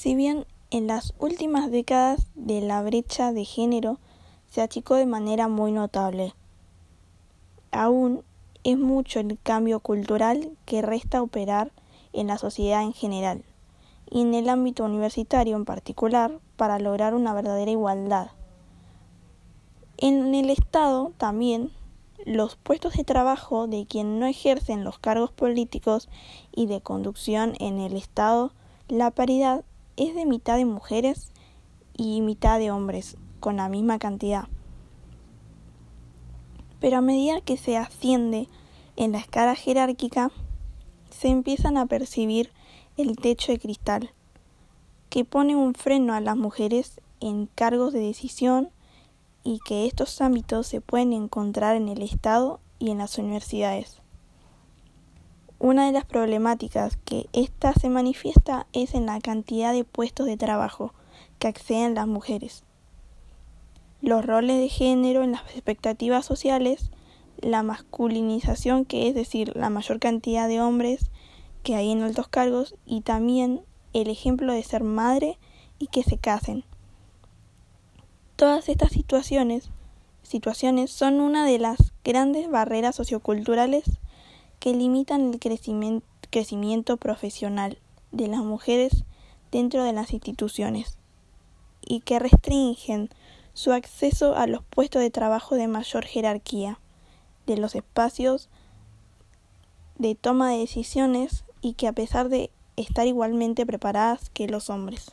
Si bien en las últimas décadas de la brecha de género se achicó de manera muy notable, aún es mucho el cambio cultural que resta operar en la sociedad en general y en el ámbito universitario en particular para lograr una verdadera igualdad. En el Estado también los puestos de trabajo de quien no ejercen los cargos políticos y de conducción en el Estado, la paridad es de mitad de mujeres y mitad de hombres, con la misma cantidad. Pero a medida que se asciende en la escala jerárquica, se empiezan a percibir el techo de cristal, que pone un freno a las mujeres en cargos de decisión y que estos ámbitos se pueden encontrar en el Estado y en las universidades. Una de las problemáticas que ésta se manifiesta es en la cantidad de puestos de trabajo que acceden las mujeres. Los roles de género en las expectativas sociales, la masculinización, que es decir, la mayor cantidad de hombres que hay en altos cargos, y también el ejemplo de ser madre y que se casen. Todas estas situaciones, situaciones son una de las grandes barreras socioculturales que limitan el crecimiento, profesional de las mujeres dentro de las instituciones y que restringen su acceso a los puestos de trabajo de mayor jerarquía, de los espacios de toma de decisiones y que a pesar de estar igualmente preparadas que los hombres.